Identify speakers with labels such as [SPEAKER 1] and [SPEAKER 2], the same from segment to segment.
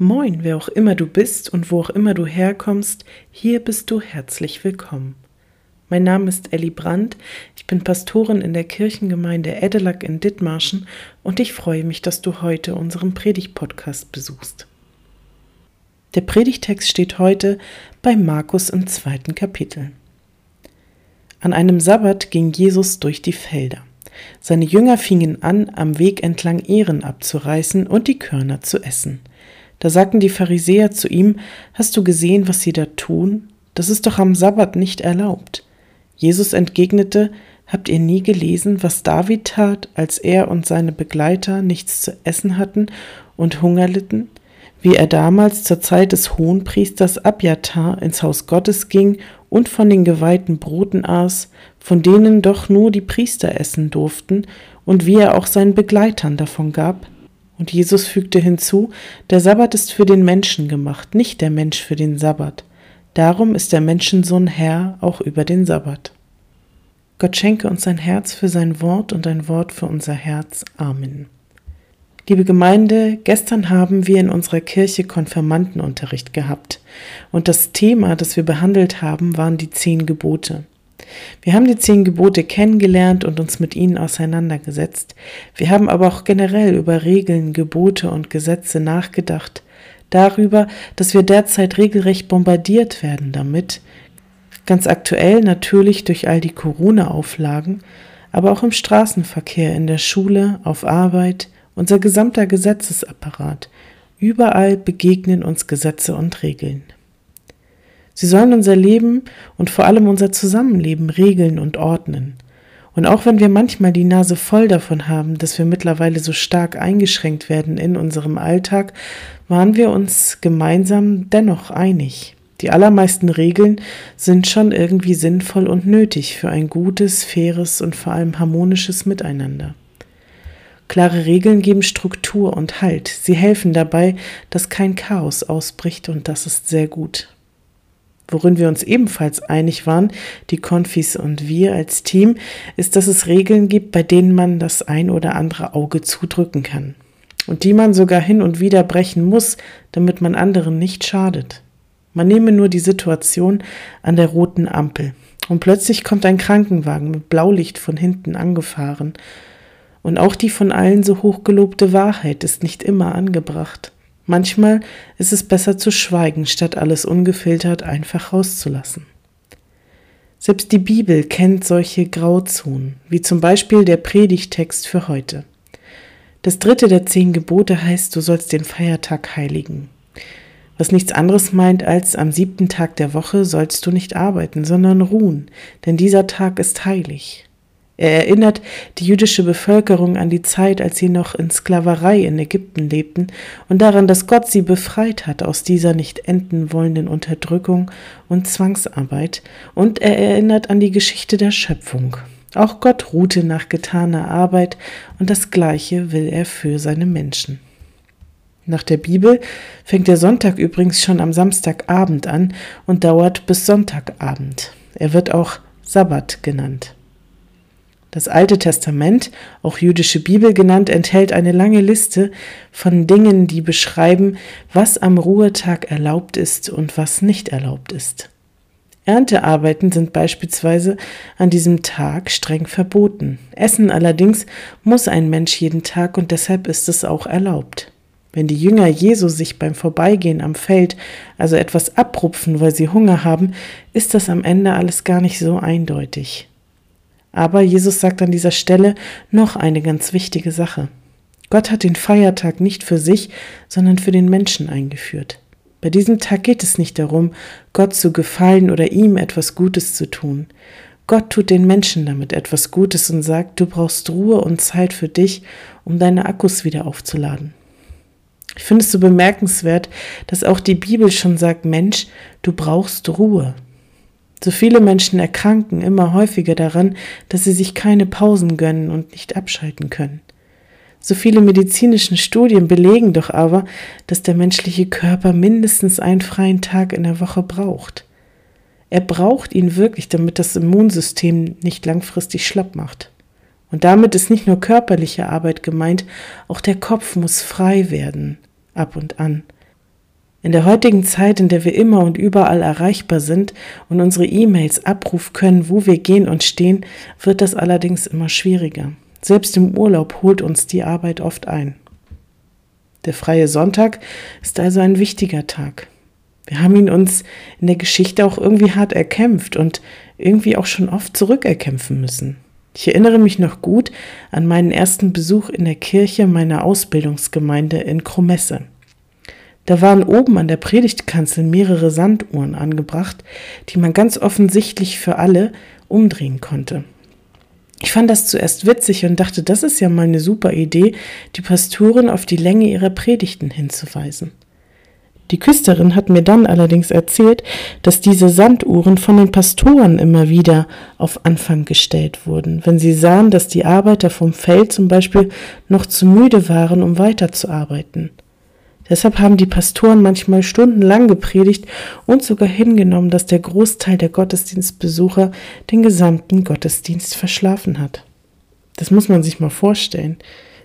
[SPEAKER 1] Moin, wer auch immer du bist und wo auch immer du herkommst, hier bist du herzlich willkommen. Mein Name ist Elli Brandt, ich bin Pastorin in der Kirchengemeinde Edelack in Dithmarschen und ich freue mich, dass du heute unseren Predigt-Podcast besuchst. Der Predigtext steht heute bei Markus im zweiten Kapitel. An einem Sabbat ging Jesus durch die Felder. Seine Jünger fingen an, am Weg entlang Ehren abzureißen und die Körner zu essen. Da sagten die Pharisäer zu ihm, Hast du gesehen, was sie da tun? Das ist doch am Sabbat nicht erlaubt. Jesus entgegnete, Habt ihr nie gelesen, was David tat, als er und seine Begleiter nichts zu essen hatten und Hunger litten? Wie er damals zur Zeit des Hohenpriesters Abjatar ins Haus Gottes ging und von den geweihten Broten aß, von denen doch nur die Priester essen durften, und wie er auch seinen Begleitern davon gab? Und Jesus fügte hinzu, der Sabbat ist für den Menschen gemacht, nicht der Mensch für den Sabbat. Darum ist der Menschensohn Herr auch über den Sabbat. Gott schenke uns ein Herz für sein Wort und ein Wort für unser Herz. Amen. Liebe Gemeinde, gestern haben wir in unserer Kirche Konfirmandenunterricht gehabt und das Thema, das wir behandelt haben, waren die zehn Gebote. Wir haben die zehn Gebote kennengelernt und uns mit ihnen auseinandergesetzt. Wir haben aber auch generell über Regeln, Gebote und Gesetze nachgedacht, darüber, dass wir derzeit regelrecht bombardiert werden damit, ganz aktuell natürlich durch all die Corona-Auflagen, aber auch im Straßenverkehr, in der Schule, auf Arbeit, unser gesamter Gesetzesapparat. Überall begegnen uns Gesetze und Regeln. Sie sollen unser Leben und vor allem unser Zusammenleben regeln und ordnen. Und auch wenn wir manchmal die Nase voll davon haben, dass wir mittlerweile so stark eingeschränkt werden in unserem Alltag, waren wir uns gemeinsam dennoch einig. Die allermeisten Regeln sind schon irgendwie sinnvoll und nötig für ein gutes, faires und vor allem harmonisches Miteinander. Klare Regeln geben Struktur und Halt. Sie helfen dabei, dass kein Chaos ausbricht und das ist sehr gut. Worin wir uns ebenfalls einig waren, die Konfis und wir als Team, ist, dass es Regeln gibt, bei denen man das ein oder andere Auge zudrücken kann. Und die man sogar hin und wieder brechen muss, damit man anderen nicht schadet. Man nehme nur die Situation an der roten Ampel. Und plötzlich kommt ein Krankenwagen mit Blaulicht von hinten angefahren. Und auch die von allen so hochgelobte Wahrheit ist nicht immer angebracht. Manchmal ist es besser zu schweigen, statt alles ungefiltert einfach rauszulassen. Selbst die Bibel kennt solche Grauzonen, wie zum Beispiel der Predigtext für heute. Das dritte der zehn Gebote heißt, du sollst den Feiertag heiligen. Was nichts anderes meint als am siebten Tag der Woche sollst du nicht arbeiten, sondern ruhen, denn dieser Tag ist heilig. Er erinnert die jüdische Bevölkerung an die Zeit, als sie noch in Sklaverei in Ägypten lebten und daran, dass Gott sie befreit hat aus dieser nicht enden wollenden Unterdrückung und Zwangsarbeit. Und er erinnert an die Geschichte der Schöpfung. Auch Gott ruhte nach getaner Arbeit und das Gleiche will er für seine Menschen. Nach der Bibel fängt der Sonntag übrigens schon am Samstagabend an und dauert bis Sonntagabend. Er wird auch Sabbat genannt. Das Alte Testament, auch jüdische Bibel genannt, enthält eine lange Liste von Dingen, die beschreiben, was am Ruhetag erlaubt ist und was nicht erlaubt ist. Erntearbeiten sind beispielsweise an diesem Tag streng verboten. Essen allerdings muss ein Mensch jeden Tag und deshalb ist es auch erlaubt. Wenn die Jünger Jesu sich beim Vorbeigehen am Feld also etwas abrupfen, weil sie Hunger haben, ist das am Ende alles gar nicht so eindeutig. Aber Jesus sagt an dieser Stelle noch eine ganz wichtige Sache. Gott hat den Feiertag nicht für sich, sondern für den Menschen eingeführt. Bei diesem Tag geht es nicht darum, Gott zu gefallen oder ihm etwas Gutes zu tun. Gott tut den Menschen damit etwas Gutes und sagt, du brauchst Ruhe und Zeit für dich, um deine Akkus wieder aufzuladen. Ich finde es so bemerkenswert, dass auch die Bibel schon sagt, Mensch, du brauchst Ruhe. So viele Menschen erkranken immer häufiger daran, dass sie sich keine Pausen gönnen und nicht abschalten können. So viele medizinischen Studien belegen doch aber, dass der menschliche Körper mindestens einen freien Tag in der Woche braucht. Er braucht ihn wirklich, damit das Immunsystem nicht langfristig schlapp macht. Und damit ist nicht nur körperliche Arbeit gemeint, auch der Kopf muss frei werden, ab und an. In der heutigen Zeit, in der wir immer und überall erreichbar sind und unsere E-Mails abrufen können, wo wir gehen und stehen, wird das allerdings immer schwieriger. Selbst im Urlaub holt uns die Arbeit oft ein. Der freie Sonntag ist also ein wichtiger Tag. Wir haben ihn uns in der Geschichte auch irgendwie hart erkämpft und irgendwie auch schon oft zurückerkämpfen müssen. Ich erinnere mich noch gut an meinen ersten Besuch in der Kirche meiner Ausbildungsgemeinde in Kromesse. Da waren oben an der Predigtkanzel mehrere Sanduhren angebracht, die man ganz offensichtlich für alle umdrehen konnte. Ich fand das zuerst witzig und dachte, das ist ja mal eine super Idee, die Pastoren auf die Länge ihrer Predigten hinzuweisen. Die Küsterin hat mir dann allerdings erzählt, dass diese Sanduhren von den Pastoren immer wieder auf Anfang gestellt wurden, wenn sie sahen, dass die Arbeiter vom Feld zum Beispiel noch zu müde waren, um weiterzuarbeiten. Deshalb haben die Pastoren manchmal stundenlang gepredigt und sogar hingenommen, dass der Großteil der Gottesdienstbesucher den gesamten Gottesdienst verschlafen hat. Das muss man sich mal vorstellen.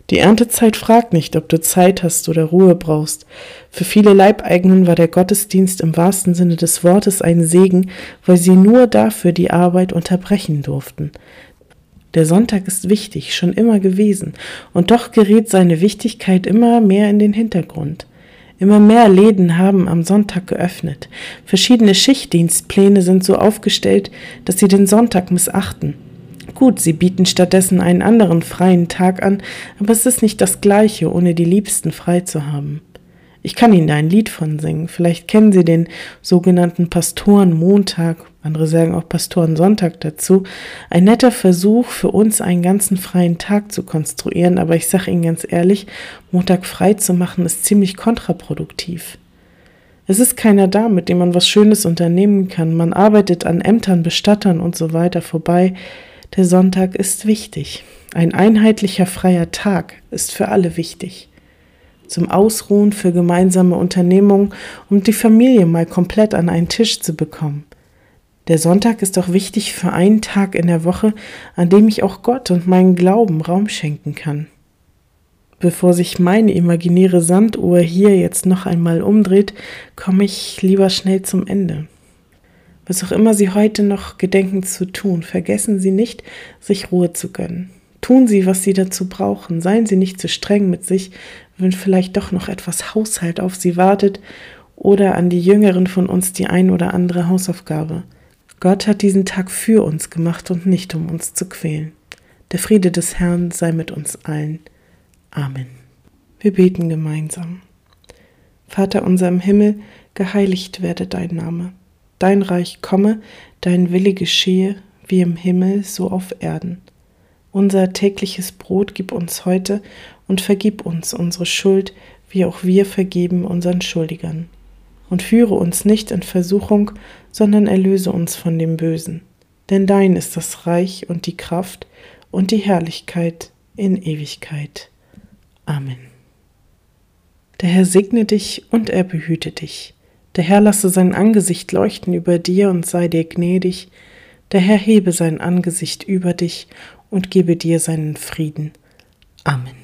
[SPEAKER 1] Die Erntezeit fragt nicht, ob du Zeit hast oder Ruhe brauchst. Für viele Leibeigenen war der Gottesdienst im wahrsten Sinne des Wortes ein Segen, weil sie nur dafür die Arbeit unterbrechen durften. Der Sonntag ist wichtig, schon immer gewesen, und doch gerät seine Wichtigkeit immer mehr in den Hintergrund. Immer mehr Läden haben am Sonntag geöffnet. Verschiedene Schichtdienstpläne sind so aufgestellt, dass sie den Sonntag missachten. Gut, sie bieten stattdessen einen anderen freien Tag an, aber es ist nicht das gleiche, ohne die Liebsten frei zu haben. Ich kann Ihnen da ein Lied von singen. Vielleicht kennen Sie den sogenannten Pastorenmontag, andere sagen auch Pastorensonntag dazu. Ein netter Versuch für uns, einen ganzen freien Tag zu konstruieren, aber ich sage Ihnen ganz ehrlich, Montag frei zu machen ist ziemlich kontraproduktiv. Es ist keiner da, mit dem man was Schönes unternehmen kann. Man arbeitet an Ämtern, Bestattern und so weiter vorbei. Der Sonntag ist wichtig. Ein einheitlicher freier Tag ist für alle wichtig. Zum Ausruhen für gemeinsame Unternehmungen, um die Familie mal komplett an einen Tisch zu bekommen. Der Sonntag ist auch wichtig für einen Tag in der Woche, an dem ich auch Gott und meinen Glauben Raum schenken kann. Bevor sich meine imaginäre Sanduhr hier jetzt noch einmal umdreht, komme ich lieber schnell zum Ende. Was auch immer Sie heute noch gedenken zu tun, vergessen Sie nicht, sich Ruhe zu gönnen. Tun Sie, was Sie dazu brauchen. Seien Sie nicht zu streng mit sich, wenn vielleicht doch noch etwas Haushalt auf Sie wartet oder an die Jüngeren von uns die ein oder andere Hausaufgabe. Gott hat diesen Tag für uns gemacht und nicht um uns zu quälen. Der Friede des Herrn sei mit uns allen. Amen. Wir beten gemeinsam. Vater unser im Himmel, geheiligt werde dein Name Dein Reich komme, dein Wille geschehe, wie im Himmel, so auf Erden. Unser tägliches Brot gib uns heute und vergib uns unsere Schuld, wie auch wir vergeben unseren Schuldigern. Und führe uns nicht in Versuchung, sondern erlöse uns von dem Bösen. Denn dein ist das Reich und die Kraft und die Herrlichkeit in Ewigkeit. Amen. Der Herr segne dich und er behüte dich. Der Herr lasse sein Angesicht leuchten über dir und sei dir gnädig. Der Herr hebe sein Angesicht über dich und gebe dir seinen Frieden. Amen.